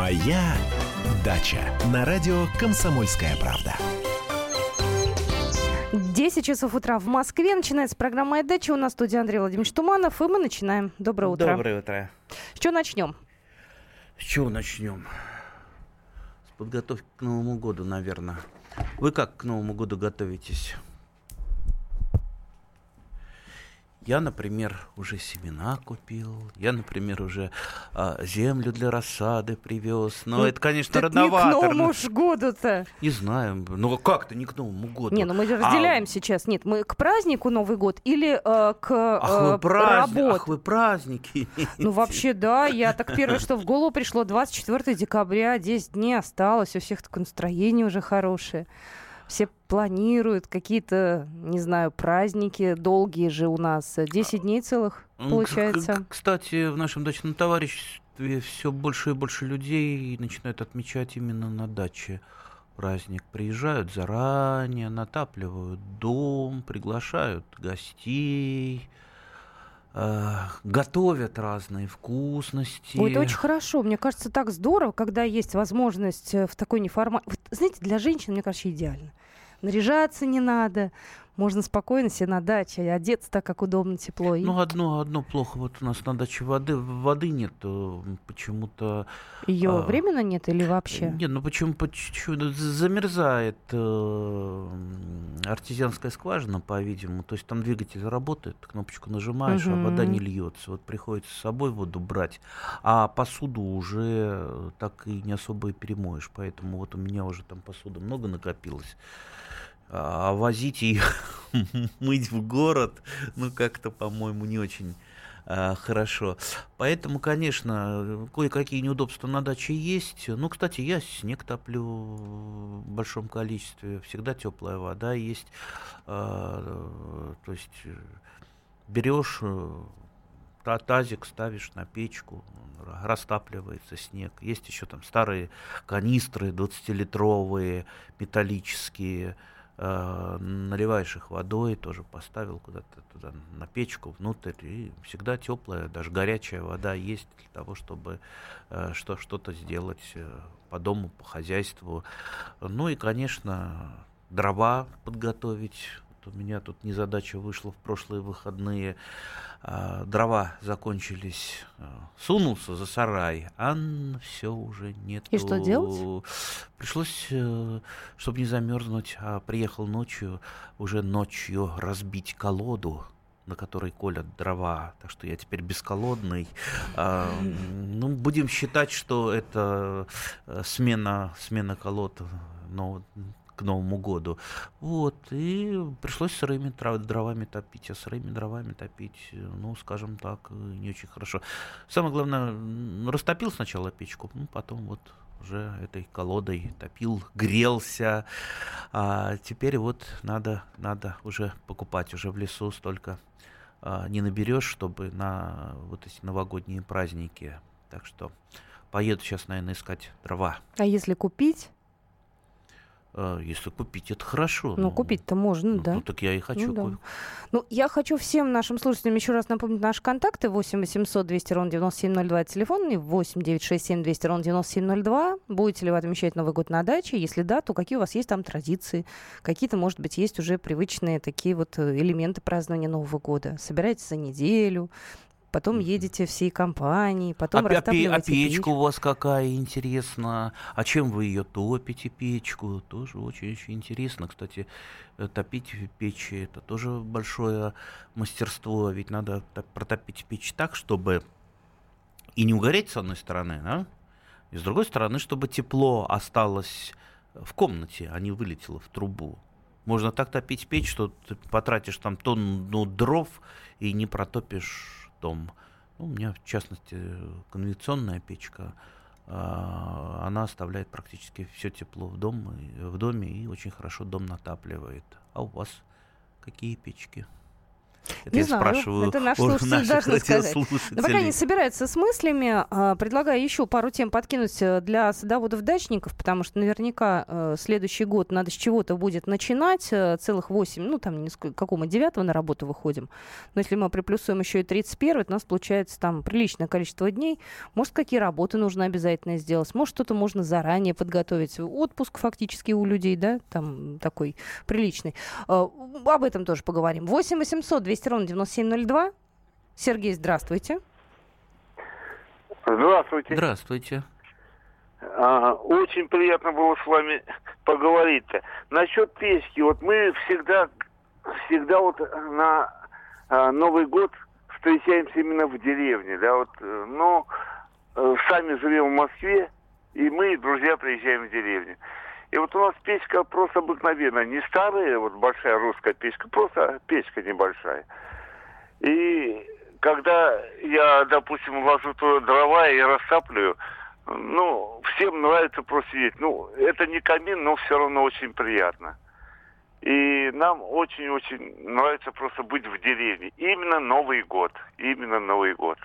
Моя дача на радио Комсомольская правда. 10 часов утра в Москве. Начинается программа «Моя дача». У нас в студии Андрей Владимирович Туманов, и мы начинаем. Доброе утро. Доброе утро. С чего начнем? С чего начнем? С подготовки к Новому году, наверное. Вы как к Новому году готовитесь? Я, например, уже семена купил. Я, например, уже а, землю для рассады привез. Но Ну, это, конечно, родновато. не к Новому ж году-то. Не знаю. Ну как-то не к Новому году. Не, ну мы же А, разделяем сейчас. Нет, мы к празднику Новый год или э, к Ах, э, вы, праздник, работе? ах, вы праздники. Ну, вообще, да. Я так первое, что в голову пришло, 24 декабря, 10 дней осталось, у всех такое настроение уже хорошее. Все планируют какие-то, не знаю, праздники долгие же у нас. 10 дней целых, получается. Кстати, в нашем дачном товариществе все больше и больше людей начинают отмечать именно на даче праздник. Приезжают заранее, натапливают дом, приглашают гостей, э, готовят разные вкусности. Ой, это очень хорошо. Мне кажется, так здорово, когда есть возможность э, в такой неформальной... знаете, для женщин, мне кажется, идеально. Наряжаться не надо. Можно спокойно себе на даче одеться так, как удобно, тепло. И Ну, одно, одно плохо. Вот у нас на даче воды, воды нет э, почему-то. ее а, временно нет или вообще? Нет, ну почему по чуть-чуть замерзает э, артезианская скважина, по-видимому. То есть там двигатель работает, кнопочку нажимаешь, а вода не льется. Вот приходится с собой воду брать, а посуду уже э, так и не особо и перемоешь. Поэтому вот у меня уже там посуды много накопилось. А возить и мыть в город, ну как-то, по-моему, не очень а, хорошо. Поэтому, конечно, кое-какие неудобства на даче есть. Ну, кстати, я снег топлю в большом количестве. Всегда теплая вода есть. А, То есть берешь та- тазик, ставишь на печку, растапливается снег. Есть еще там старые канистры 20-литровые, металлические. Э, Наливаешь их водой, тоже поставил куда-то туда на печку внутрь, и всегда теплая, даже горячая вода есть для того, чтобы э, что, что-то сделать э, по дому, по хозяйству. Ну и, конечно, дрова подготовить. У меня тут незадача вышла в прошлые выходные. А, дрова закончились. А, Сунулся за сарай, а все уже нет. И что делать? Пришлось, э, чтобы не замерзнуть, а приехал ночью, уже ночью разбить колоду на которой колят дрова, так что я теперь бесколодный. А, ну, будем считать, что это э, смена, смена колод но, к Новому году. Вот, и пришлось сырыми дровами топить, а сырыми дровами топить, э, ну, скажем так, э, не очень хорошо. Самое главное, растопил сначала печку, ну, потом вот уже этой колодой топил, грелся. А теперь вот надо, надо уже покупать, уже в лесу столько а, не наберешь, чтобы на вот эти новогодние праздники. Так что поеду сейчас, наверное, искать дрова. А если купить? А, Если купить, это хорошо. Ну, купить-то можно, ну, да. ну, так я и хочу. Ну, да. Ну, я хочу всем нашим слушателям еще раз напомнить наши контакты. 8 800 200 ровно 9702 телефон и 8 967 200 ровно 9702. Будете ли вы отмечать Новый год на даче? Если да, то какие у вас есть там традиции? Какие-то, может быть, есть уже привычные такие вот э, элементы празднования Нового года? Собираетесь за неделю, потом едете всей компанией, потом а, а а растапливаете печка печь. у вас какая интересно? А чем вы ее топите, печку? Тоже очень-очень интересно. Кстати, э, топить печи это тоже большое мастерство. Ведь надо протопить печь так, чтобы и не угореть с одной стороны, да? И с другой стороны, чтобы тепло осталось в комнате, а не вылетело в трубу. Можно так топить печь, что ты потратишь там тонну дров и не протопишь дом. Ну, у меня, в частности, конвекционная печка. а, Она оставляет практически все тепло в, дом, в доме и очень хорошо дом натапливает. А у вас какие печки? Это не я знаю, спрашиваю это наш слушатель должен сказать. Но пока не собирается с мыслями, а, предлагаю еще пару тем подкинуть э, для садоводов-дачников, потому что наверняка э, следующий год надо с чего-то будет начинать. э, Целых 8, ну там мы 9 на работу выходим. Но если мы приплюсуем еще и 31, то у нас получается там приличное количество дней. Может, какие работы нужно обязательно сделать, может, что-то можно заранее подготовить. Отпуск фактически у людей, да, там такой приличный. Об этом тоже поговорим. 8 800 200 ровно 9702. Сергей, здравствуйте. Здравствуйте. Здравствуйте. А, очень приятно было с вами поговорить-то. Насчет печки, вот мы всегда, всегда вот на а, Новый год встречаемся именно в деревне, да, вот, э, но э, сами живем в Москве, и мы, друзья, приезжаем в деревню. И вот у нас печка просто обыкновенная, не старая, вот большая русская печка, просто печка небольшая. И когда я, допустим, ложу туда дрова и растапливаю, ну, всем нравится просто сидеть. Ну, это не камин, но все равно очень приятно. И нам очень-очень нравится просто быть в деревне. Именно Новый год. Именно Новый год.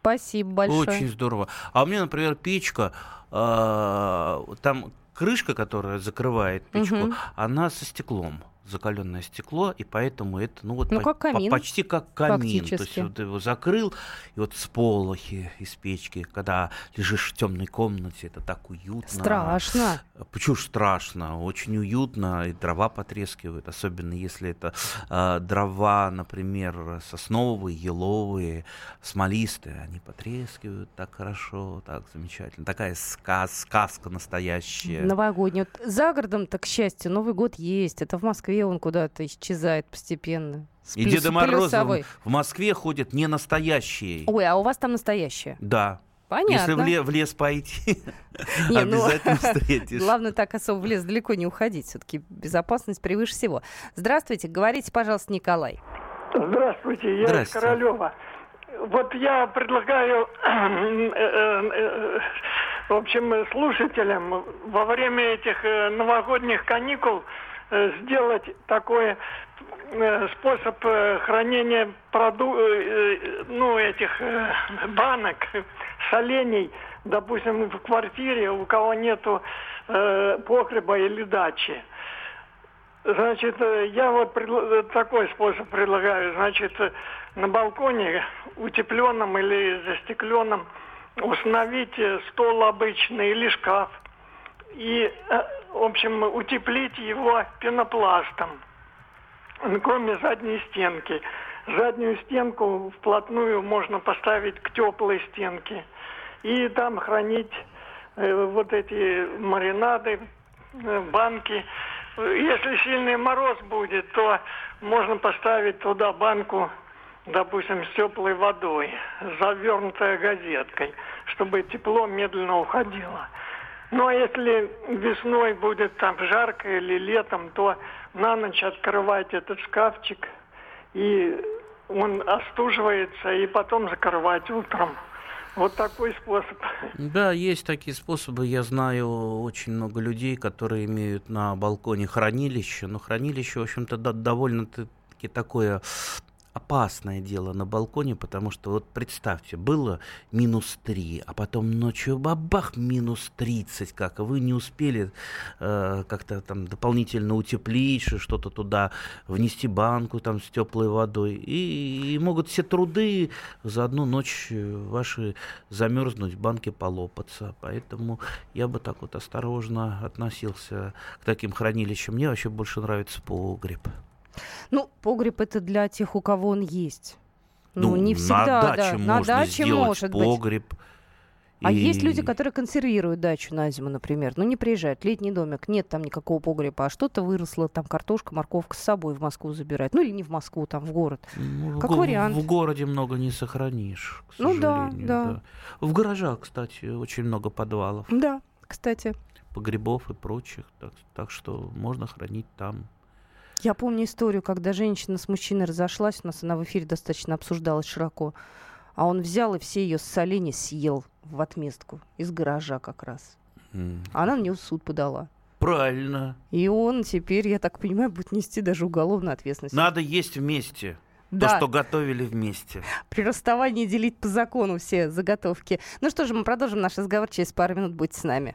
Спасибо большое. Очень здорово. А у меня, например, печка, э, там крышка, которая закрывает печку, Мгм. она со стеклом закаленное стекло, и поэтому это, ну вот Ну, по- как по- камин, почти как камин. То есть фактически. вот его закрыл, и вот сполохи из печки, когда лежишь в темной комнате, это так уютно. Страшно. Почему страшно? Очень уютно, и дрова потрескивают, особенно если это э, дрова, например, сосновые, еловые, смолистые, они потрескивают так хорошо, так замечательно. Такая сказ, сказка настоящая. Новогодний. Вот за городом-то, к счастью, Новый год есть. Это в Москве он куда-то исчезает постепенно. С И плюс- Деда Мороза в Москве ходят не настоящие. Ой, а у вас там настоящее? Да. Понятно. Если в, ле- в лес пойти, Не, ну, обязательно встретишь. Главное так особо в лес далеко не уходить. Все-таки безопасность превыше всего. Здравствуйте. Говорите, пожалуйста, Николай. Здравствуйте, я из. Королева. Вот я предлагаю, э, э, э, в общем, слушателям во время этих новогодних каникул сделать такой э, способ э, хранения проду, э, э, ну, этих э, банок, солений, допустим, в квартире, у кого нету э, погреба или дачи. Значит, э, я вот э, такой способ предлагаю. Значит, э, на балконе, утепленном или застекленном, установить э, стол обычный или шкаф. И, э, в общем, утеплить его пенопластом, кроме задней стенки. Заднюю стенку вплотную можно поставить к теплой стенке. И там хранить э, вот эти маринады, э, банки. Если сильный мороз будет, то можно поставить туда банку, допустим, с теплой водой, завернутая газеткой, чтобы тепло медленно уходило. А если весной будет там жарко или летом, то на ночь открывать этот шкафчик, и он остуживается, и потом закрывать утром. Вот такой способ. Да, есть такие способы. Я знаю очень много людей, которые имеют на балконе хранилище. Но хранилище, в общем-то, довольно-таки такое опасное дело на балконе, потому что вот представьте, было минус 3, а потом ночью бабах минус 30, как, вы не успели э, как-то там дополнительно утеплить, что-то туда внести банку там с теплой водой, и, и могут все труды за одну ночь э, ваши замерзнуть, банки полопаться, поэтому я бы так вот осторожно относился к таким хранилищам. Мне вообще больше нравится погреб. Ну, погреб это для тех, у кого он есть. Ну, не всегда, на даче да. можно на даче сделать может быть. погреб. А И- есть люди, которые консервируют дачу на зиму, например. Ну, не приезжают, летний домик, нет там никакого погреба, а что-то выросло, там картошка, морковка с собой в Москву забирать. Ну, или не в Москву, там в город. Ну, в Как го- вариант. В городе много не сохранишь, к Ну да, сожалению. да. В гаражах, кстати, очень много подвалов, Да, кстати. погребов и прочих. Так, так что можно хранить там. Я помню историю, когда женщина с мужчиной разошлась, у нас она в эфире достаточно обсуждалась широко, а он взял и все ее соленья съел в отместку из гаража как раз. А она на него в суд подала. Правильно. И он теперь, я так понимаю, будет нести даже уголовную ответственность. Надо есть вместе. Да. То, что готовили вместе. При расставании делить по закону все заготовки. Ну что же, мы продолжим наш разговор через пару минут. Будьте с нами.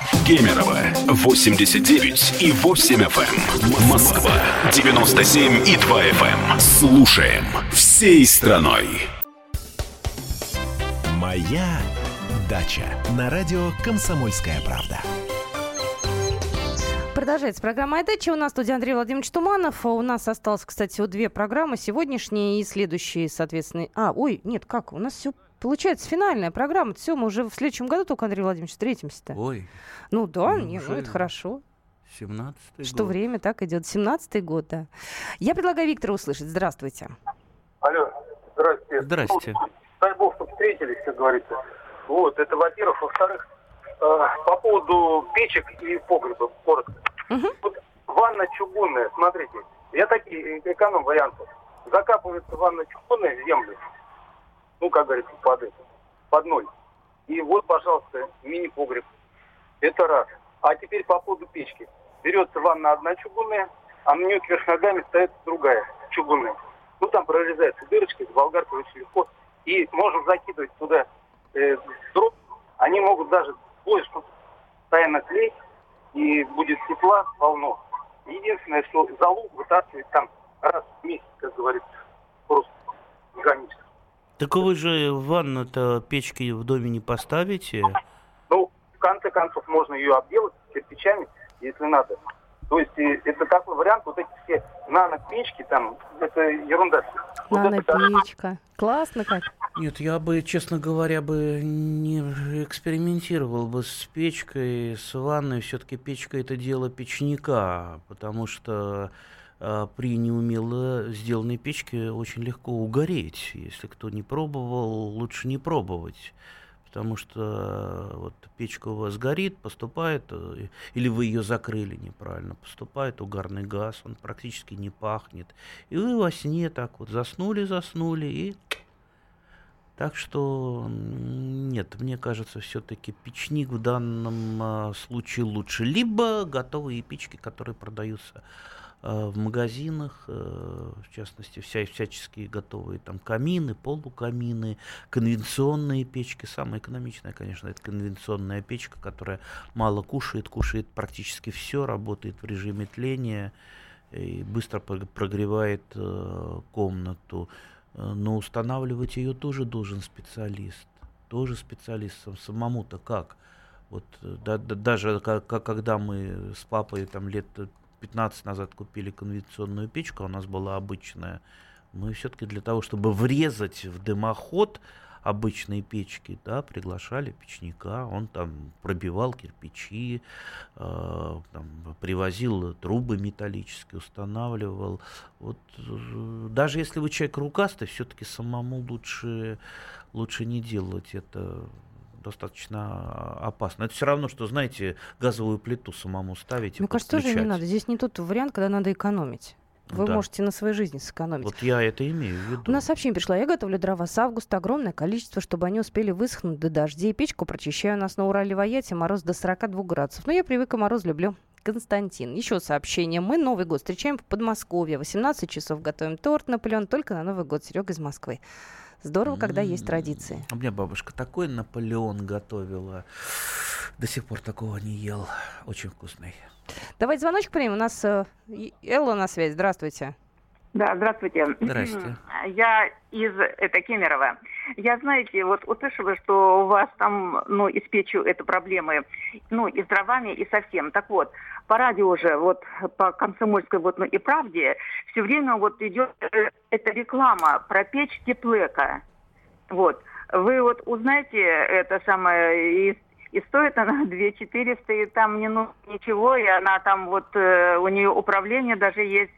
Эм. Кемерово 89 и 8 FM. Эм. Москва 97 и 2 FM. Слушаем всей страной. Моя дача на радио «Комсомольская правда». Продолжается программа «Айдача». У нас студия Андрей Владимирович Туманов. У нас осталось, кстати, вот две программы. Сегодняшние и следующие, соответственно. А, ой, нет, как? У нас все Получается, финальная программа. Все, мы уже в следующем году только, Андрей Владимирович, встретимся-то. Ой. Ну да, ну, не, ну это хорошо. 17 Что год. время так идет. 17-й год, да. Я предлагаю Виктора услышать. Здравствуйте. Алло, здрасте. Здрасте. Дай бог, что встретились, как говорится. Вот, это во-первых. Во-вторых, э, по поводу печек и погреба, коротко. Угу. Вот ванна чугунная, смотрите, я такие э, эконом варианты. Закапывается ванна чугунная в землю, ну, как говорится, под, под ноль. И вот, пожалуйста, мини-погреб. Это раз. А теперь по поводу печки. Берется ванна одна чугунная, а на нее кверх ногами стоит другая чугунная. Ну, там прорезается дырочка, с болгаркой очень легко. И можно закидывать туда э, дров. Они могут даже больше постоянно клеить, и будет тепла полно. Единственное, что залу вытаскивать там раз в месяц, как говорится, просто механически. Так вы же ванну-то печки в доме не поставите? Ну, в конце концов, можно ее обделать кирпичами, если надо. То есть это такой вариант, вот эти все нано-печки, там, это ерунда. Нано-печка. Классно как. Нет, я бы, честно говоря, бы не экспериментировал бы с печкой, с ванной. Все-таки печка это дело печника, потому что при неумело сделанной печке очень легко угореть. Если кто не пробовал, лучше не пробовать потому что э, вот печка у вас горит, поступает, э, или вы ее закрыли неправильно, поступает угарный газ, он практически не пахнет. И вы во сне так вот заснули, заснули, и так что нет, мне кажется, все-таки печник в данном э, случае лучше. Либо готовые печки, которые продаются Э, в магазинах, э, в частности, вся, всяческие готовые там камины, полукамины, конвенционные печки. Самая экономичная, конечно, это конвенционная печка, которая мало кушает, кушает практически все, работает в режиме тления и быстро прогревает э, комнату. Но устанавливать ее тоже должен специалист. Тоже специалист самому-то как? Вот да, да, даже как, когда мы с папой там лет 15 назад купили конвенционную печку, а у нас была обычная. Мы все-таки для того, чтобы врезать в дымоход обычные печки, да, приглашали печника, он там пробивал кирпичи, э, там, привозил трубы металлические, устанавливал. Вот, э, даже если вы человек рукастый, все-таки самому лучше, лучше не делать это достаточно опасно. Это все равно, что, знаете, газовую плиту самому ставить. Мне кажется, тоже не надо. Здесь не тот вариант, когда надо экономить. Вы да. можете на своей жизни сэкономить. Вот я это имею в виду. У нас сообщение пришло. Я готовлю дрова с августа. Огромное количество, чтобы они успели высохнуть до дождей. Печку прочищаю. У нас на Урале в мороз до 42 градусов. Но я привык, мороз люблю. Константин. Еще сообщение. Мы Новый год встречаем в Подмосковье. 18 часов готовим торт Наполеон только на Новый год. Серега из Москвы. Здорово, когда есть традиции. У меня бабушка такой Наполеон готовила. До сих пор такого не ел. Очень вкусный. Давайте звоночек примем. У нас э, Элла на связи. Здравствуйте. Да, здравствуйте. Здрасте. Я из это Кемерово. Я, знаете, вот услышала, что у вас там, ну, и с печью это проблемы, ну, и с дровами, и совсем. Так вот, по радио уже, вот, по комсомольской, вот, ну, и правде, все время вот идет э, эта реклама про печь теплека. Вот. Вы вот узнаете это самое, и, и стоит она 2 400, и там не ну, ничего, и она там вот, э, у нее управление даже есть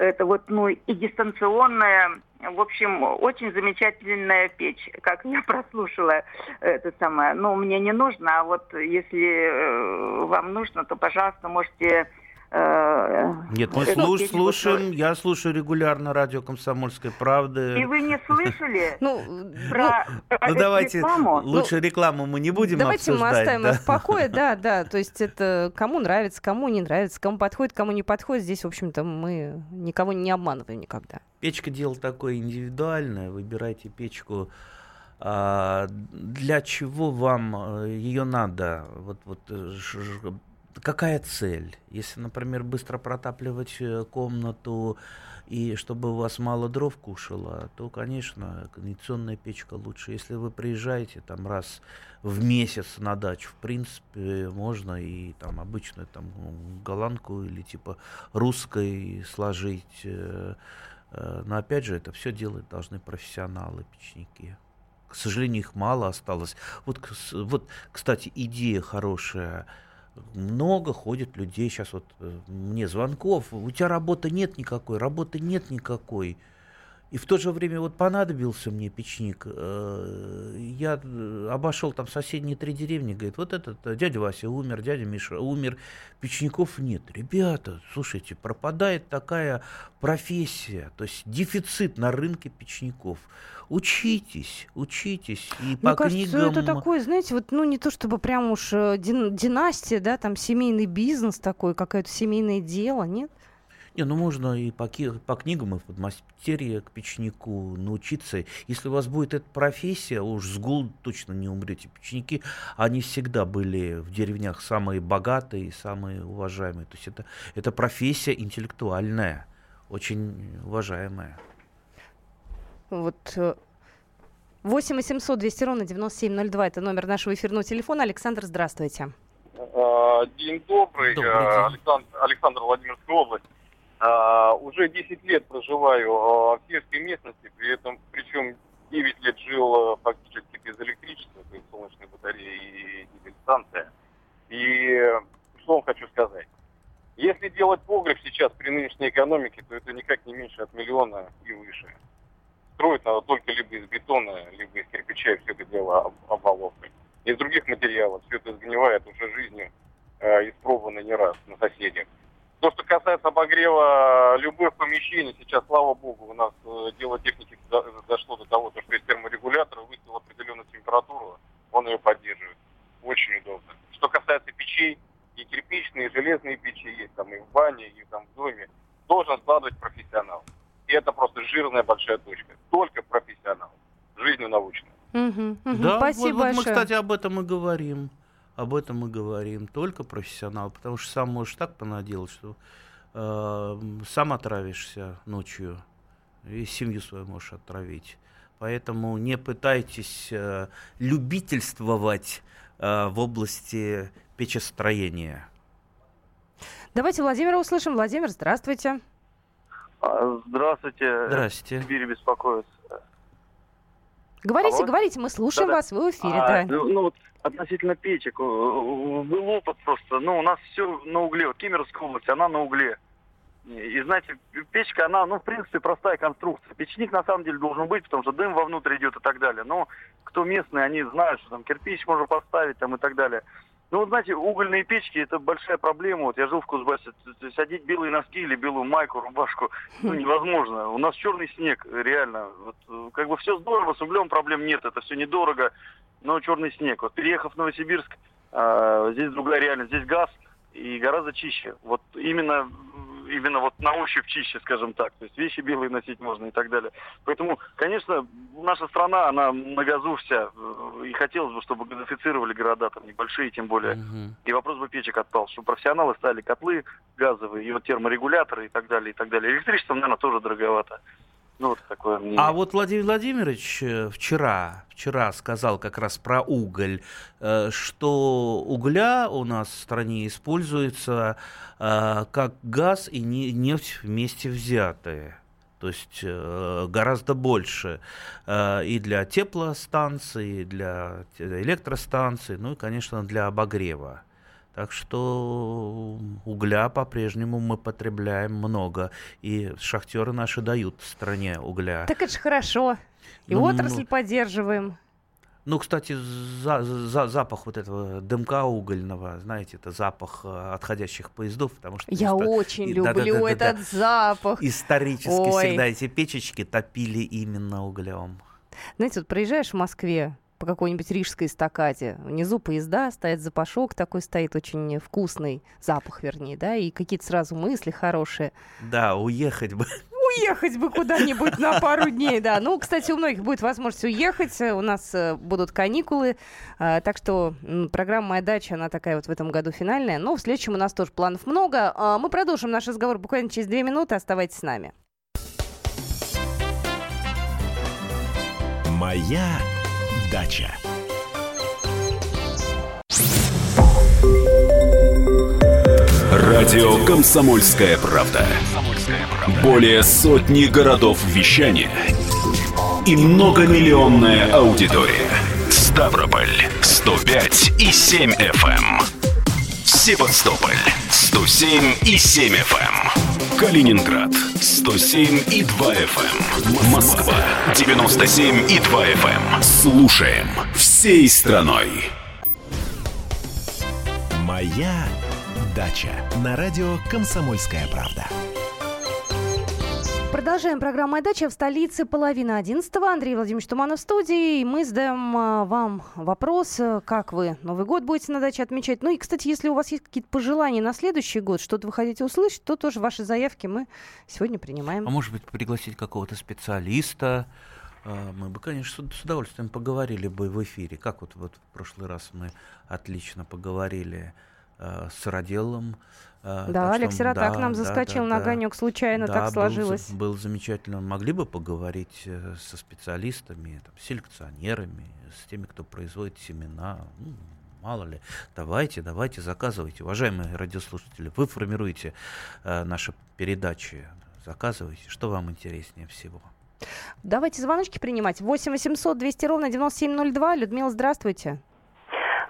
Это вот, ну, и дистанционная, в общем, очень замечательная печь, как я прослушала это самое. Ну, мне не нужно, а вот если э, вам нужно, то, пожалуйста, можете Нет, мы слуш, слушаем, я слушаю регулярно радио «Комсомольской правды». И вы не слышали ну, про, ну, ну давайте, рекламу? лучше ну, рекламу мы не будем давайте обсуждать. Давайте мы оставим да. в покое, да, да, то есть это кому нравится, кому не нравится, кому подходит, кому не подходит, здесь, в общем-то, мы никого не обманываем никогда. Печка дело такое индивидуальное, выбирайте печку, а, для чего вам э, ее надо? Вот, вот э, какая цель? Если, например, быстро протапливать э, комнату и чтобы у вас мало дров кушало, то, конечно, кондиционная печка лучше. Если вы приезжаете там раз в месяц на дачу, в принципе, можно и там обычную там голландку или типа русской сложить. Э, э, но опять же, это все делать должны профессионалы, печники. К сожалению, их мало осталось. Вот, вот кстати, идея хорошая – много ходит людей сейчас вот э, мне звонков, у тебя работы нет никакой, работы нет никакой. И в то же время вот понадобился мне печник. Э, я э, обошел там соседние три деревни, говорит, вот этот дядя Вася умер, дядя Миша умер, печников нет. Ребята, слушайте, пропадает такая профессия, то есть дефицит на рынке печников. Учитесь, учитесь. И Мне по кажется, книгам... это такое, знаете, вот, ну, не то чтобы прям уж династия, да, там семейный бизнес такой, какое-то семейное дело, нет? Не, ну можно и по, по книгам, и в подмастерье к печнику научиться. Если у вас будет эта профессия, уж с голоду точно не умрете. Печники, они всегда были в деревнях самые богатые и самые уважаемые. То есть это, это профессия интеллектуальная, очень уважаемая. Вот 8 800 200 ровно 9702 это номер нашего эфирного телефона. Александр, здравствуйте. А, день добрый. добрый день. Александр, Александр Владимирская область. А, уже 10 лет проживаю а, в сельской местности, при этом, причем 9 лет жил а, фактически без электричества, то есть солнечной батареи и дизель-станция. И что вам хочу сказать. Если делать погреб сейчас при нынешней экономике, то это никак не меньше от миллиона и выше. Строить надо только либо из бетона, либо из кирпича, и все это дело обваловкой. Из других материалов все это сгнивает уже жизнью, э, испробовано не раз на соседях. То, что касается обогрева любых помещений, сейчас, слава богу, у нас э, дело техники дошло до того, что есть терморегулятор, выставил определенную температуру, он ее поддерживает. Очень удобно. Что касается печей, и кирпичные, и железные печи есть там и в бане, и там в доме, должен складывать профессионал. И это просто жирная большая точка. Только профессионал. Жизнью научно. Угу, угу. Да, Спасибо вот, вот мы, кстати, об этом и говорим об этом мы говорим. Только профессионал, потому что сам можешь так понаделать, что э, сам отравишься ночью и семью свою можешь отравить. Поэтому не пытайтесь э, любительствовать э, в области печестроения. Давайте Владимира услышим. Владимир, здравствуйте. А, здравствуйте. Здравствуйте. Сибирь беспокоит. Говорите, Алло? говорите, мы слушаем да, вас, вы в эфире, а, да. Ну, ну вот относительно печек, был опыт просто, ну у нас все на угле, вот Кемеровская область, она на угле. И знаете, печка, она, ну, в принципе, простая конструкция. Печник, на самом деле, должен быть, потому что дым вовнутрь идет и так далее. Но кто местные, они знают, что там кирпич можно поставить там и так далее. Ну, знаете, угольные печки – это большая проблема. Вот я жил в Кузбассе. Садить белые носки или белую майку, рубашку ну, невозможно. У нас черный снег, реально. Вот, э, как бы все здорово, с углем проблем нет, это все недорого, но черный снег. Вот переехав в Новосибирск, э, здесь другая реальность. Здесь газ и гораздо чище. Вот именно именно вот на ощупь чище, скажем так. То есть вещи белые носить можно и так далее. Поэтому, конечно, наша страна, она на газу вся. И хотелось бы, чтобы газифицировали города, там небольшие тем более. Угу. И вопрос бы печек отпал, чтобы профессионалы стали котлы газовые, и вот терморегуляторы и так далее, и так далее. Электричество, наверное, тоже дороговато. Ну, вот такое мнение. А вот Владимир Владимирович э, вчера, вчера сказал как раз про уголь, э, что угля у нас в стране используется э, как газ и нефть вместе взятые. То есть гораздо больше и для теплостанций, и для электростанций, ну и, конечно, для обогрева. Так что угля по-прежнему мы потребляем много. И шахтеры наши дают стране угля. Так это же хорошо. И ну, отрасль ну, поддерживаем. Ну, кстати, за, за, запах вот этого дымка угольного, знаете, это запах э, отходящих поездов, потому что... Я просто... очень и, люблю да, да, да, этот да, запах. Исторически Ой. всегда эти печечки топили именно углем. Знаете, вот проезжаешь в Москве, по какой-нибудь рижской эстакаде. Внизу поезда, стоит запашок такой стоит, очень вкусный запах, вернее, да, и какие-то сразу мысли хорошие. Да, уехать бы уехать бы куда-нибудь на пару дней, да. Ну, кстати, у многих будет возможность уехать. У нас э, будут каникулы. А, так что программа «Моя дача», она такая вот в этом году финальная. Но в следующем у нас тоже планов много. А, мы продолжим наш разговор буквально через две минуты. Оставайтесь с нами. «Моя дача». Радио «Комсомольская правда». Более сотни городов вещания и многомиллионная аудитория. Ставрополь 105 и 7 FM. Эм. Севастополь 107 и 7 FM. Эм. Калининград 107 и 2 FM. Эм. Москва 97 и 2 FM. Слушаем всей страной. Моя дача на радио Комсомольская правда. Продолжаем программу «Моя дача» в столице половина одиннадцатого. Андрей Владимирович Туманов в студии. И мы задаем а, вам вопрос, э, как вы Новый год будете на даче отмечать. Ну и, кстати, если у вас есть какие-то пожелания на следующий год, что-то вы хотите услышать, то тоже ваши заявки мы сегодня принимаем. А может быть, пригласить какого-то специалиста, а, мы бы, конечно, с удовольствием поговорили бы в эфире. Как вот, вот в прошлый раз мы отлично поговорили э, с Роделом, а, да, Алекс Сиротак да, нам заскочил да, да, на огонек, случайно да, так сложилось. Был, был замечательно. Могли бы поговорить э, со специалистами, там, селекционерами, с теми, кто производит семена. Ну, мало ли. Давайте, давайте, заказывайте. Уважаемые радиослушатели, вы формируете э, наши передачи. Заказывайте, что вам интереснее всего. Давайте звоночки принимать. 8 800 200 ровно 9702. Людмила, здравствуйте.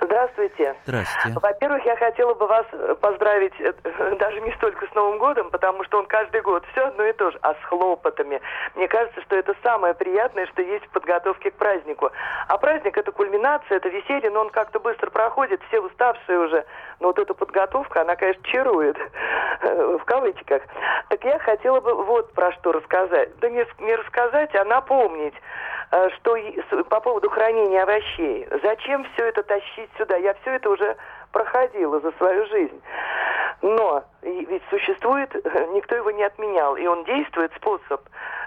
Здравствуйте. Здравствуйте. Во-первых, я хотела бы вас э, поздравить э, даже не столько с Новым годом, потому что он каждый год все одно и то же, а с хлопотами. Мне кажется, что это самое приятное, что есть в подготовке к празднику. А праздник это кульминация, это веселье, но он как-то быстро проходит, все уставшие уже. Но вот эта подготовка, она, конечно, чарует в кавычках. Так я хотела бы вот про что рассказать. Да не, не рассказать, а напомнить. Э, что по поводу хранения овощей. Зачем все это тащить сюда? Я все это уже проходила за свою жизнь. Но ведь существует, никто его не отменял, и он действует способ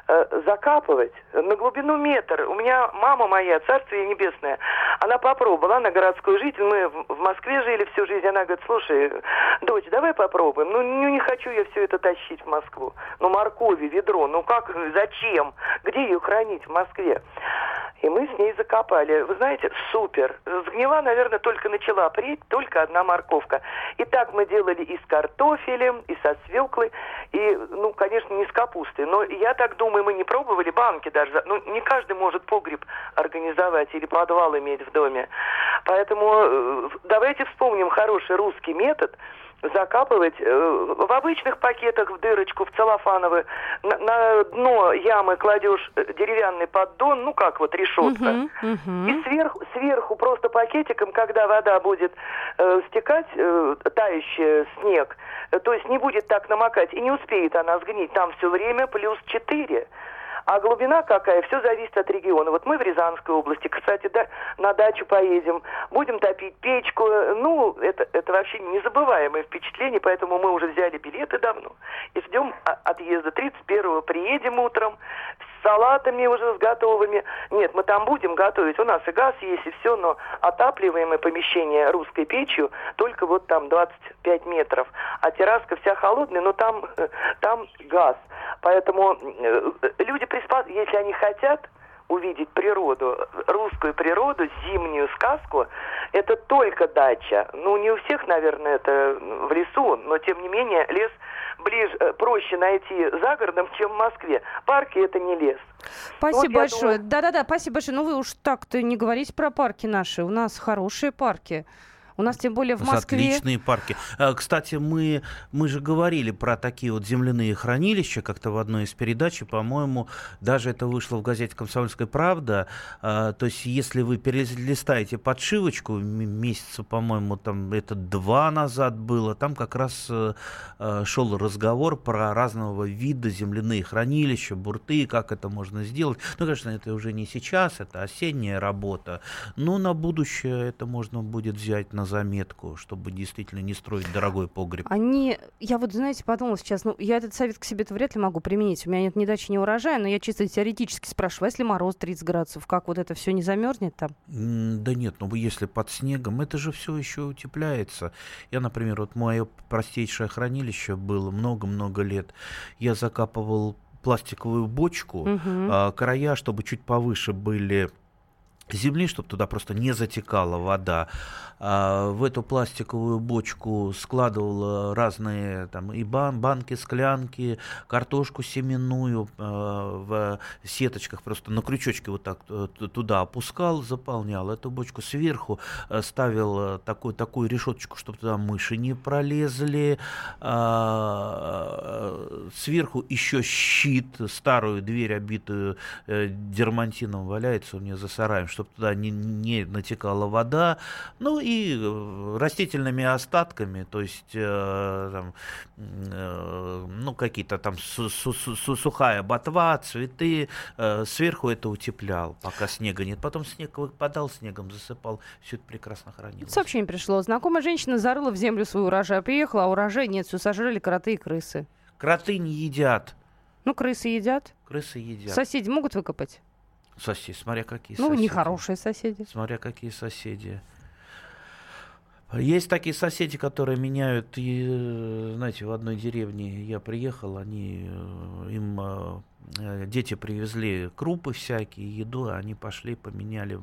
э, закапывать на глубину метр. У меня мама моя, царствие небесное, она попробовала, она городской житель, мы в Москве жили всю жизнь, она говорит, слушай, дочь, давай попробуем. Ну, не, не хочу я все это тащить в Москву. Ну, моркови, ведро, ну как, зачем? Где ее хранить в Москве? И мы с ней закопали. Вы знаете, супер. Сгнила, наверное, только начала преть, только одна морковка. И так мы делали и с картофелем, и со свеклой, и, ну, конечно, не с капустой. Но я так думаю, мы не пробовали банки даже. Ну, не каждый может погреб организовать или подвал иметь в доме. Поэтому э, давайте вспомним хороший русский метод – закапывать э, в обычных пакетах в дырочку, в целлофановые. На, на дно ямы кладешь э, деревянный поддон, ну как вот решетка. Uh-huh, uh-huh. И сверху, сверху просто пакетиком, когда вода будет э, стекать, э, тающий снег, э, то есть не будет так намокать, и не успеет она сгнить, там все время плюс 4. А глубина какая, все зависит от региона. Вот мы в Рязанской области, кстати, да, на дачу поедем, будем топить печку. Ну, это, это вообще незабываемое впечатление, поэтому мы уже взяли билеты давно и ждем отъезда. 31-го приедем утром, салатами уже с готовыми. Нет, мы там будем готовить. У нас и газ есть, и все, но отапливаемое помещение русской печью только вот там 25 метров. А терраска вся холодная, но там, там газ. Поэтому э, люди, приспад... если они хотят увидеть природу, русскую природу, зимнюю сказку, это только дача. Ну, не у всех, наверное, это в лесу, но тем не менее лес ближе, э, проще найти за городом, чем в Москве. Парки это не лес. Спасибо вот большое. Да-да-да, спасибо большое. Ну вы уж так-то не говорите про парки наши. У нас хорошие парки. У нас тем более в Москве... Отличные парки. А, кстати, мы, мы же говорили про такие вот земляные хранилища, как-то в одной из передач, по-моему, даже это вышло в газете «Комсомольская правда». А, то есть, если вы перелистаете подшивочку, месяца, по-моему, там это два назад было, там как раз э, э, шел разговор про разного вида земляные хранилища, бурты, как это можно сделать. Ну, конечно, это уже не сейчас, это осенняя работа, но на будущее это можно будет взять на на заметку, чтобы действительно не строить дорогой погреб? Они, я вот, знаете, подумала сейчас, ну, я этот совет к себе-то вряд ли могу применить. У меня нет ни дачи, ни урожая, но я чисто теоретически спрашиваю, а если мороз 30 градусов, как вот это все не замерзнет там? Да нет, ну если под снегом, это же все еще утепляется. Я, например, вот мое простейшее хранилище было много-много лет. Я закапывал пластиковую бочку, угу. а, края, чтобы чуть повыше были земли, чтобы туда просто не затекала вода. А, в эту пластиковую бочку складывал разные там и бан, банки, склянки, картошку семенную а, в сеточках, просто на крючочке вот так э, туда опускал, заполнял эту бочку. Сверху э, ставил э, такую, такую решеточку, чтобы туда мыши не пролезли. А, сверху еще щит, старую дверь, обитую дермантином, валяется у меня за сараем, чтобы туда не, не натекала вода. Ну и Э, растительными остатками, то есть э, там, э, ну какие-то там су- су- су- сухая ботва, цветы, э, сверху это утеплял, пока снега нет. Потом снег выпадал, снегом засыпал, все это прекрасно хранилось. Сообщение пришло. Знакомая женщина зарыла в землю свой урожай, приехала, а урожай нет, все сожрали кроты и крысы. Кроты не едят. Ну, крысы едят. Крысы едят. Соседи могут выкопать? Соседи, смотря какие ну, соседи. Ну, нехорошие соседи. Смотря какие соседи. Есть такие соседи, которые меняют, и, знаете, в одной деревне я приехал, они, э, им э, дети привезли крупы всякие, еду, они пошли, поменяли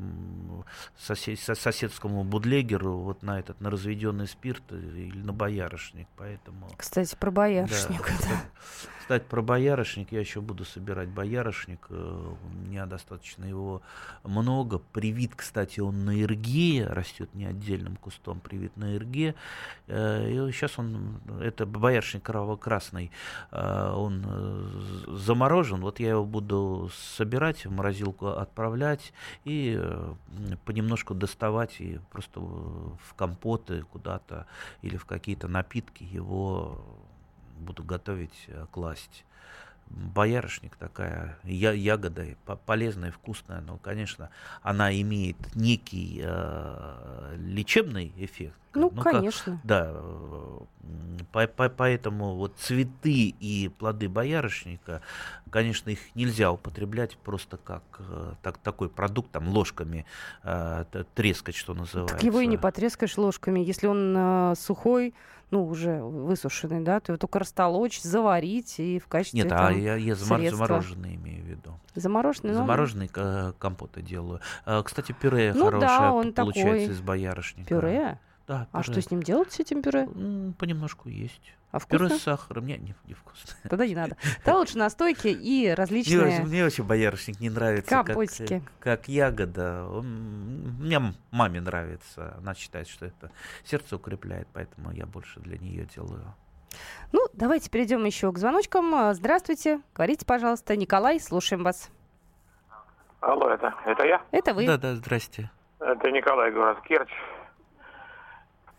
сосед, соседскому будлегеру вот на этот, на разведенный спирт или на боярышник, поэтому... Кстати, про боярышник. Да, да. Кстати, про боярышник, я еще буду собирать боярышник, э, у меня достаточно его много, привит, кстати, он на ирге, растет не отдельным кустом, привит на ирге, э, и сейчас он, это боярышник кроваво-красный, э, он заморожен, вот я его буду собирать, в морозилку отправлять и понемножку доставать и просто в компоты куда-то или в какие-то напитки его буду готовить, э, класть. Боярышник такая я, ягода полезная, вкусная, но, конечно, она имеет некий э, лечебный эффект. Ну, ну конечно. Как, да, по, по, поэтому вот цветы и плоды боярышника, конечно, их нельзя употреблять просто как э, так, такой продукт, там, ложками э, трескать, что называется. Так его и не потрескаешь ложками, если он э, сухой, ну, уже высушенный, да, то его только растолочь, заварить и в качестве Нет, там, а я, я замор- средства. замороженные имею в виду. Замороженные? Ну, Замороженные ну... компоты делаю. А, кстати, пюре ну, хорошее да, он получается такой... из боярышника. Пюре? Да, А что с ним делать, с этим пюре? Понемножку есть. А вкусно? Пюре с сахаром. Нет, не, не вкусно. Тогда не надо. Тогда лучше настойки и различные... Мне, мне вообще боярышник не нравится. Компотики. Как, как ягода. Мне маме нравится. Она считает, что это сердце укрепляет, поэтому я больше для нее делаю. Ну, давайте перейдем еще к звоночкам. Здравствуйте. Говорите, пожалуйста. Николай, слушаем вас. Алло, это, это я? Это вы. Да, да, здрасте. Это Николай, город Керчь.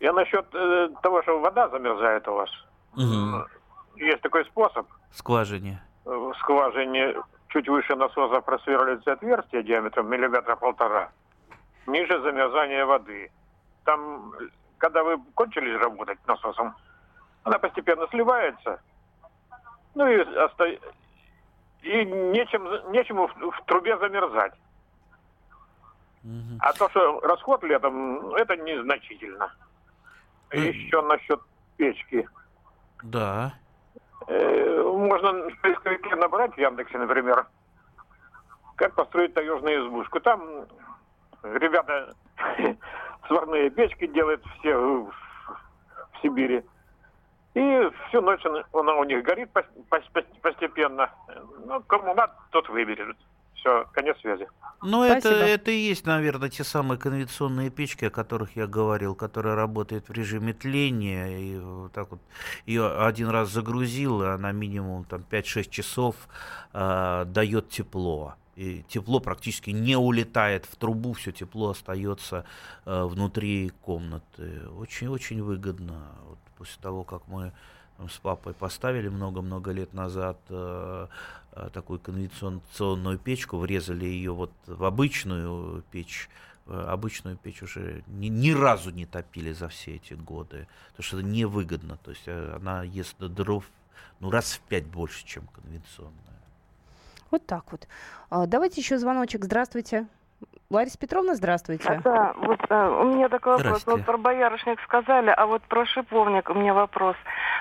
Я насчет э, того, что вода замерзает у вас. Угу. Есть такой способ. Скважине. В скважине чуть выше насоса просверлится отверстие диаметром миллиметра полтора. Ниже замерзания воды. Там, когда вы кончили работать насосом, она постепенно сливается. Ну и, оста... и нечем, нечему в, в трубе замерзать. Угу. А то, что расход летом, это незначительно. Еще насчет печки. Да. Э, можно в поисковике набрать в Яндексе, например, как построить таежную избушку. Там ребята сварные печки делают все в, Сибири. И всю ночь она у них горит постепенно. Ну, кому надо, тот выберет. Все, конец связи. Ну, это, это и есть, наверное, те самые конвенционные печки, о которых я говорил, которые работают в режиме тления. И вот так вот ее один раз загрузил, и она минимум там 5-6 часов э, дает тепло. И тепло практически не улетает в трубу, все тепло остается э, внутри комнаты. Очень-очень выгодно. Вот после того, как мы с папой поставили много-много лет назад э, такую конвенционную печку, врезали ее вот в обычную печь, э, обычную печь уже ни, ни разу не топили за все эти годы, потому что это невыгодно, то есть э, она ест дров ну, раз в пять больше, чем конвенционная. Вот так вот. А, давайте еще звоночек. Здравствуйте. Лариса Петровна, здравствуйте. Да, вот а, у меня такой вопрос. Вот про боярышник сказали, а вот про шиповник у меня вопрос.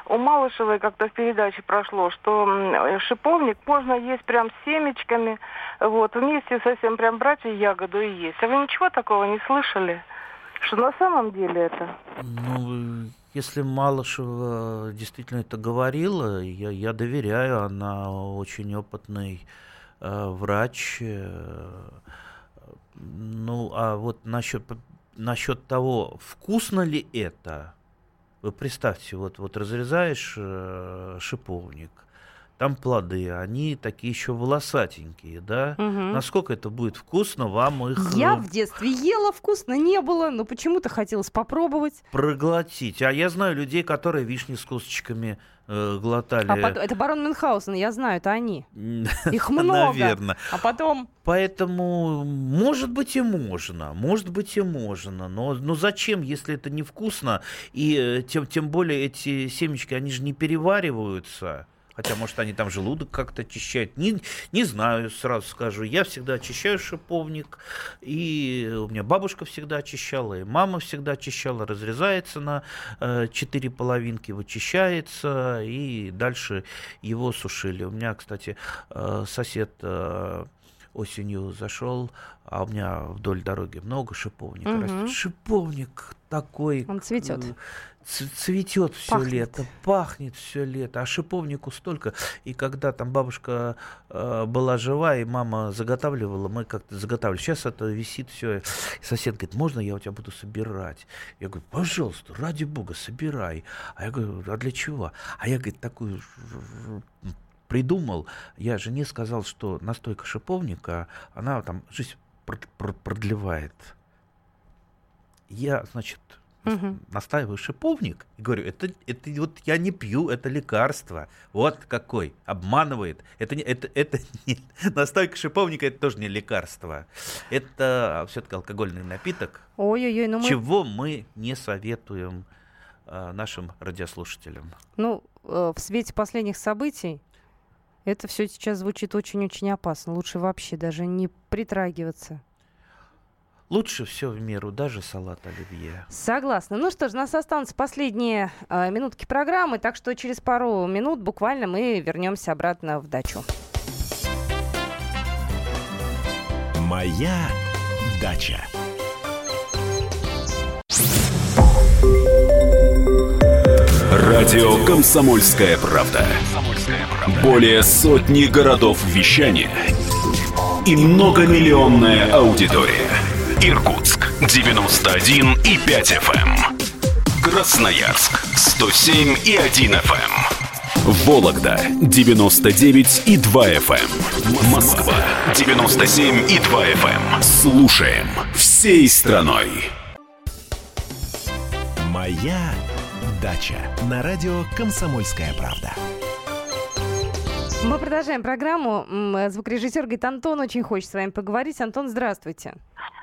У Малышевой как-то в передаче прошло, что шиповник можно есть прям с семечками, вот, вместе совсем прям брать и ягоду и есть. А вы ничего такого не слышали? Что на самом деле это? Ну, если Малышева действительно это говорила, я, я доверяю, она очень опытный э, врач. Э, ну, а вот насчет, насчет того, вкусно ли это, вы представьте, вот, вот разрезаешь э, шиповник, там плоды, они такие еще волосатенькие, да? Угу. Насколько это будет вкусно, вам их... Я в детстве ела, вкусно не было, но почему-то хотелось попробовать. Проглотить. А я знаю людей, которые вишни с косточками э, глотали. А потом, это барон Мюнхгаузен, я знаю, это они. Их много. Наверное. А потом... Поэтому, может быть, и можно, может быть, и можно, но, но зачем, если это невкусно, и э, тем, тем более эти семечки, они же не перевариваются. Хотя, может, они там желудок как-то очищают. Не, не знаю, сразу скажу. Я всегда очищаю шиповник. И у меня бабушка всегда очищала, и мама всегда очищала. Разрезается на э, четыре половинки, вычищается, и дальше его сушили. У меня, кстати, э, сосед... Э, осенью зашел, а у меня вдоль дороги много шиповника угу. растет. Шиповник такой. Он цветет цветет все пахнет. лето, пахнет все лето, а шиповнику столько. И когда там бабушка э, была жива, и мама заготавливала, мы как-то заготавливали. Сейчас это висит все. И сосед говорит, можно я у тебя буду собирать? Я говорю, пожалуйста, ради бога, собирай. А я говорю, а для чего? А я, говорит, такую придумал. Я жене сказал, что настойка шиповника, она там жизнь продлевает. Я, значит, угу. настаиваю шиповник и говорю, это, это вот я не пью, это лекарство. Вот какой, обманывает. Это, не, это, это не, настойка шиповника это тоже не лекарство. Это все-таки алкогольный напиток, Ой-ой-ой, ну мы... чего мы не советуем э, нашим радиослушателям. Ну, э, в свете последних событий это все сейчас звучит очень-очень опасно. Лучше вообще даже не притрагиваться. Лучше все в меру, даже салат оливье. Согласна. Ну что ж, у нас останутся последние э, минутки программы, так что через пару минут буквально мы вернемся обратно в дачу. Моя дача. Радио Комсомольская правда". Более сотни городов вещания и многомиллионная аудитория. Иркутск 91 и 5 FM. Эм. Красноярск 107 и 1 FM. Эм. Вологда 99 и 2 FM. Эм. Москва 97 и 2 FM. Слушаем всей страной. Моя дача на радио Комсомольская правда. Мы продолжаем программу. Звукорежиссер говорит, Антон очень хочет с вами поговорить. Антон, здравствуйте.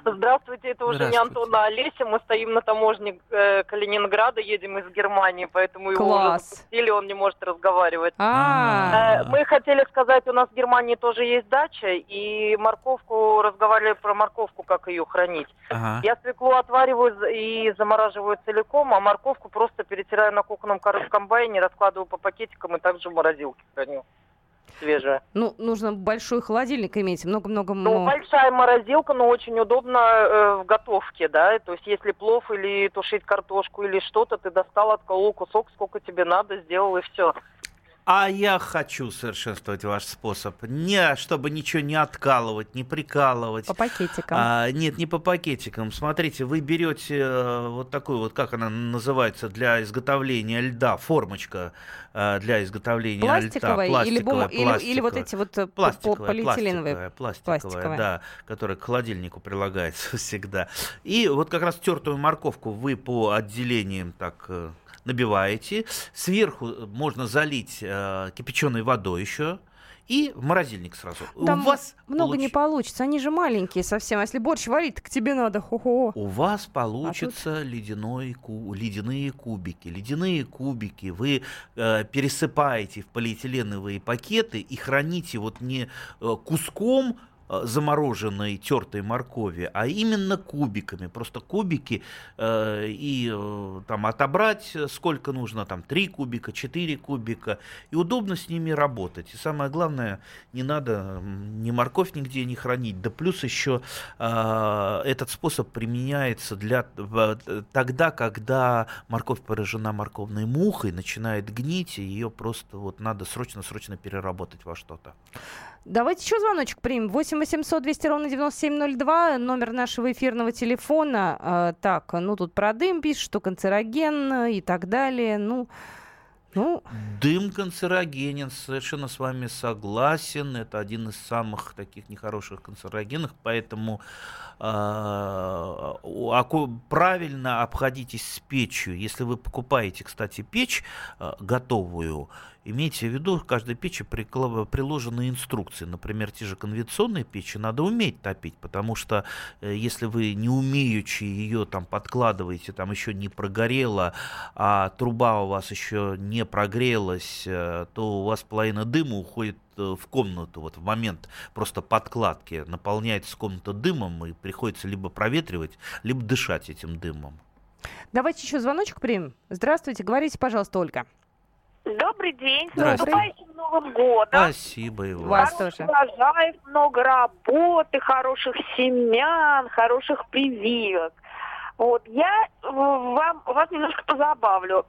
Здравствуйте, это уже не Антон, а Олеся. Мы стоим на таможне э, Калининграда, едем из Германии, поэтому его Класс. уже запустили, он не может разговаривать. А. Э, мы хотели сказать, у нас в Германии тоже есть дача, и морковку, разговаривали про морковку, как ее хранить. Ага. Я свеклу отвариваю и замораживаю целиком, а морковку просто перетираю на кухонном комбайне, раскладываю по пакетикам и также в морозилке храню свежая. Ну, нужно большой холодильник иметь, много-много... Ну, большая морозилка, но очень удобно э, в готовке, да, то есть если плов или тушить картошку или что-то, ты достал, отколол кусок, сколько тебе надо, сделал и все. А я хочу совершенствовать ваш способ. Не, чтобы ничего не откалывать, не прикалывать. По пакетикам. А, нет, не по пакетикам. Смотрите, вы берете э, вот такую вот, как она называется, для изготовления льда, формочка э, для изготовления пластиковая льда. Или, бумаг... пластиковая или, или вот эти вот э, пластиковая, полиэтиленовые. Пластиковая, пластиковая, да, которая к холодильнику прилагается всегда. И вот как раз тертую морковку вы по отделениям так набиваете. Сверху можно залить э, кипяченой водой еще. И в морозильник сразу. Там у вас много получ... не получится. Они же маленькие совсем. А если борщ варить, так тебе надо. Хо-хо. У вас получится а тут... ледяной ку... ледяные кубики. Ледяные кубики вы э, пересыпаете в полиэтиленовые пакеты и храните вот не э, куском Э, замороженной тертой моркови, а именно кубиками. Просто кубики э, и э, там отобрать сколько нужно, там 3 кубика, 4 кубика. И удобно с ними работать. И самое главное, не надо ни морковь нигде не хранить. Да плюс еще э, этот способ применяется для тогда, когда морковь поражена морковной мухой, начинает гнить, и ее просто вот надо срочно-срочно переработать во что-то. Давайте еще звоночек примем. 8 800 200 ровно 9702, номер нашего эфирного телефона. Э, так, ну тут про дым пишет, что канцероген и так далее. Ну, ну... Дым канцерогенен, совершенно с вами согласен. Это один из самых таких нехороших канцерогенов, поэтому э, правильно обходитесь с печью. Если вы покупаете, кстати, печь э, готовую, Имейте в виду, в каждой печи приложены инструкции. Например, те же конвекционные печи надо уметь топить, потому что э, если вы не умеючи ее там подкладываете, там еще не прогорело, а труба у вас еще не прогрелась, э, то у вас половина дыма уходит э, в комнату вот в момент просто подкладки наполняется комната дымом и приходится либо проветривать, либо дышать этим дымом. Давайте еще звоночек примем. Здравствуйте, говорите, пожалуйста, Ольга. Добрый день, с наступающим Новым годом. Спасибо, Иван. Вас тоже. урожаев, много работы, хороших семян, хороших прививок. Вот, я вам, вас немножко позабавлю.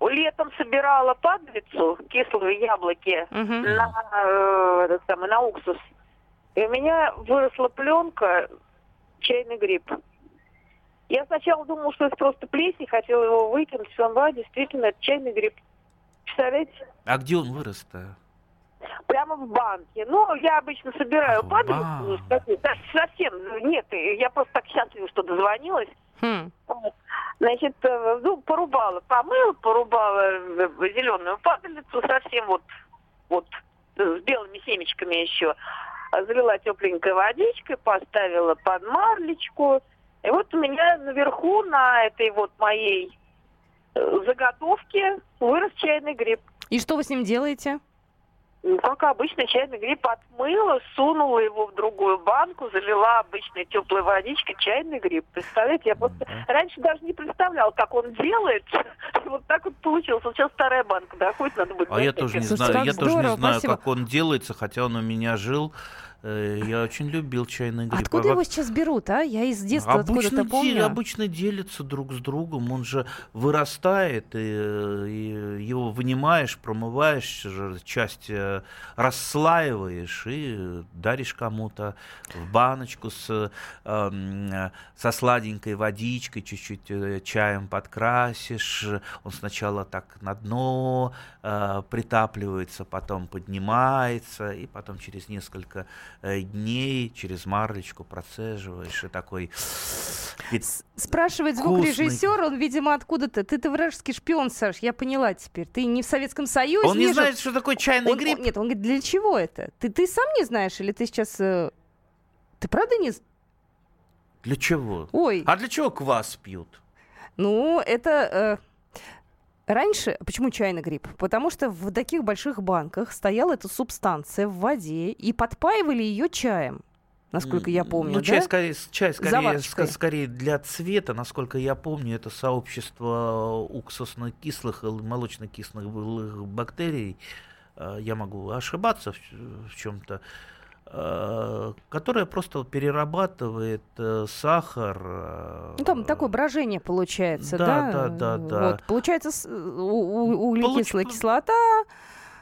Летом собирала падлицу, кислые яблоки, угу. на, э, этот самый, на уксус. И у меня выросла пленка, чайный гриб. Я сначала думала, что это просто плесень, хотела его выкинуть, все действительно, это чайный гриб. Представляете? А где он вырос-то? Прямо в банке. Ну, я обычно собираю падалицу. Да, совсем нет, я просто так счастлива, что дозвонилась. Хм. Значит, э, ну, порубала, помыла, порубала э, зеленую падалицу, совсем вот, вот с белыми семечками еще. Залила тепленькой водичкой, поставила под марлечку. И вот у меня наверху на этой вот моей заготовки вырос чайный гриб. И что вы с ним делаете? Ну, как обычно, чайный гриб отмыла, сунула его в другую банку, залила обычной теплой водичкой чайный гриб. Представляете, я просто раньше даже не представляла, как он делает. Вот так вот получилось. Вот сейчас старая банка доходит, надо будет... А я тоже не знаю, я тоже не знаю, как он делается, хотя он у меня жил я очень любил чайный гриб. Откуда а его сейчас берут, а? Я из детства откуда-то помню. Де, обычно делятся друг с другом. Он же вырастает, и, и его вынимаешь, промываешь, часть э, расслаиваешь и даришь кому-то в баночку с, э, со сладенькой водичкой, чуть-чуть э, чаем подкрасишь. Он сначала так на дно э, притапливается, потом поднимается, и потом через несколько Э, дней через марлечку процеживаешь и такой... Спрашивает звукорежиссер, он, видимо, откуда-то. Ты, ты вражеский шпион, Саш, я поняла теперь. Ты не в Советском Союзе. Он не жил. знает, что такое чайный он, гриб. Он, нет, он говорит, для чего это? Ты, ты сам не знаешь или ты сейчас... Э, ты правда не... Для чего? Ой. А для чего квас пьют? Ну, это... Э... Раньше, почему чайный гриб? Потому что в таких больших банках стояла эта субстанция в воде и подпаивали ее чаем. Насколько я помню, ну, да? чай скорее, чай скорее, скорее для цвета, насколько я помню, это сообщество уксусно-кислых и молочно-кислых бактерий. Э, я могу ошибаться в, в чем-то. Э, которая просто перерабатывает э, сахар. Э, ну, там такое брожение получается, да? Да, да, да. Вот, получается углекислая Получ... кислота,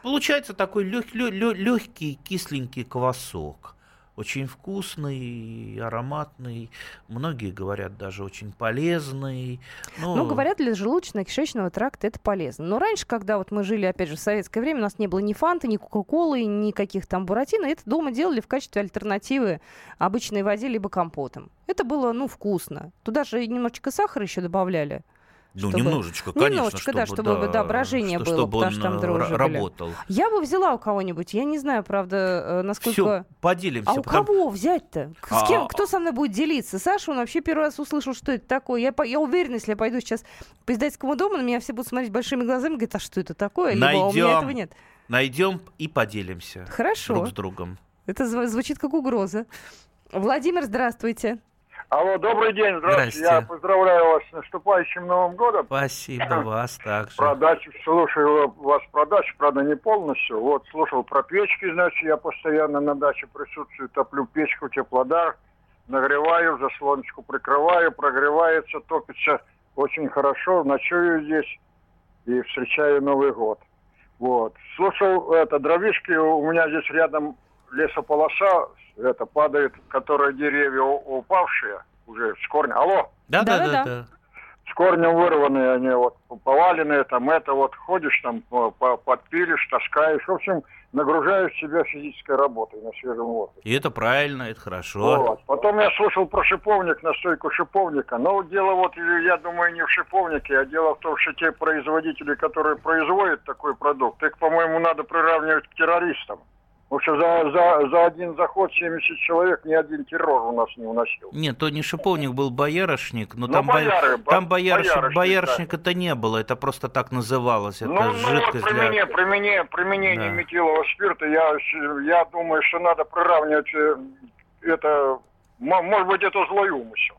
Получается такой лег, лег, легкий кисленький квасок очень вкусный, ароматный. Многие говорят даже очень полезный. Но... Ну, говорят, для желудочно-кишечного тракта это полезно. Но раньше, когда вот мы жили, опять же, в советское время, у нас не было ни фанты, ни кока-колы, никаких там буратино. Это дома делали в качестве альтернативы обычной воде либо компотом. Это было, ну, вкусно. Туда же немножечко сахара еще добавляли. Ну, чтобы... немножечко, конечно. Немножечко, чтобы, да, чтобы да, да, брожение что, было, чтобы потому что там дрожжи работал. Были. Я бы взяла у кого-нибудь, я не знаю, правда, э, насколько... Все, поделимся. А у потому... кого взять-то? С а, кем? Кто со мной будет делиться? Саша, он вообще первый раз услышал, что это такое. Я, я уверена, если я пойду сейчас по издательскому дому, на меня все будут смотреть большими глазами, говорят, а что это такое? Либо найдем, у меня этого нет. Найдем и поделимся. Хорошо. Друг с другом. Это звучит как угроза. Владимир, здравствуйте. Алло, добрый день, здравствуйте. Здрасте. Я поздравляю вас с наступающим Новым годом. Спасибо, вас также. Продачу, слушаю вас про дачу, правда, не полностью. Вот, слушал про печки, значит, я постоянно на даче присутствую, топлю печку, теплодар, нагреваю, заслоночку прикрываю, прогревается, топится очень хорошо, ночую здесь и встречаю Новый год. Вот. Слушал это, дровишки, у меня здесь рядом лесополоса это падает, которые деревья упавшие уже с корня. Алло? Да, да, да, да. С корнем вырванные они, вот поваленные, там это вот ходишь там, подпилишь, таскаешь. В общем, нагружаешь себя физической работой на свежем воздухе. И это правильно, это хорошо. Вот. Потом я слушал про шиповник, настойку шиповника. Но дело вот, я думаю, не в шиповнике, а дело в том, что те производители, которые производят такой продукт, их, по-моему, надо приравнивать к террористам. Потому что за, за, за один заход 70 человек ни один террор у нас не уносил. Нет, то не шиповник был боярышник, но, но ну, там, бояры, там боярышник, боярышник, боярышника да. не было, это просто так называлось. Это ну, жидкость ну, вот применение, для... применение, применение да. метилового спирта, я, я думаю, что надо приравнивать э, это, может быть, это злой умысел.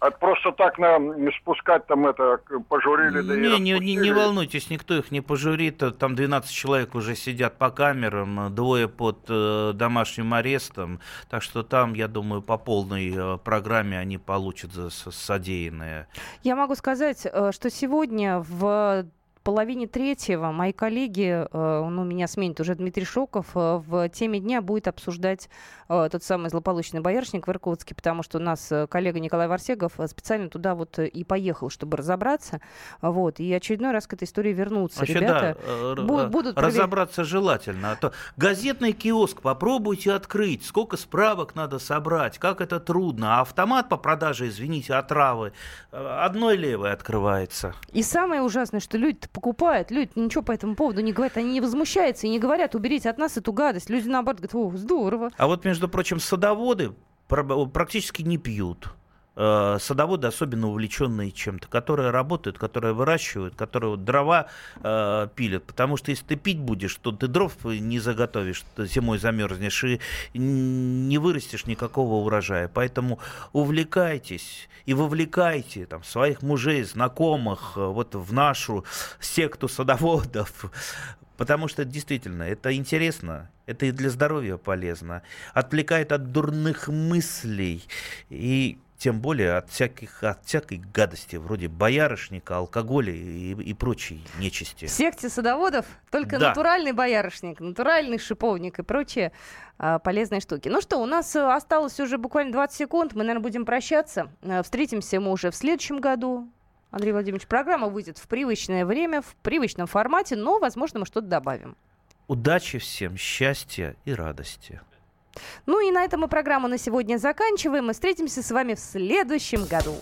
А просто так нам спускать там это, пожурили, да не, не, не, не волнуйтесь, никто их не пожурит. Там 12 человек уже сидят по камерам, двое под э, домашним арестом. Так что там, я думаю, по полной э, программе они получат за содеянное. Я могу сказать, э, что сегодня в половине третьего мои коллеги, э, ну, меня сменит уже Дмитрий Шоков, э, в теме дня будет обсуждать э, тот самый злополучный боярышник в Иркутске, потому что у нас коллега Николай Варсегов специально туда вот и поехал, чтобы разобраться. Вот, и очередной раз к этой истории вернуться. Вообще, Ребята да, будут, будут разобраться проверять. желательно. А то газетный киоск попробуйте открыть, сколько справок надо собрать, как это трудно. А автомат по продаже, извините, отравы одной левой открывается. И самое ужасное, что люди покупают. Люди ничего по этому поводу не говорят. Они не возмущаются и не говорят, уберите от нас эту гадость. Люди наоборот говорят, о, здорово. А вот, между прочим, садоводы практически не пьют. Э, садоводы особенно увлеченные чем-то, которые работают, которые выращивают, которые вот дрова э, пилят. Потому что если ты пить будешь, то ты дров не заготовишь, зимой замерзнешь и не вырастешь никакого урожая. Поэтому увлекайтесь и вовлекайте там, своих мужей, знакомых э, вот в нашу секту садоводов. Потому что действительно это интересно, это и для здоровья полезно, отвлекает от дурных мыслей и тем более от, всяких, от всякой гадости, вроде боярышника, алкоголя и, и прочей нечисти. В секте садоводов только да. натуральный боярышник, натуральный шиповник и прочие а, полезные штуки. Ну что, у нас э, осталось уже буквально 20 секунд, мы, наверное, будем прощаться. А, встретимся мы уже в следующем году. Андрей Владимирович, программа выйдет в привычное время, в привычном формате, но, возможно, мы что-то добавим. Удачи всем, счастья и радости. Ну и на этом мы программу на сегодня заканчиваем. Мы встретимся с вами в следующем году.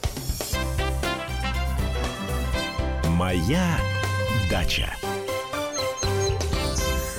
Моя дача.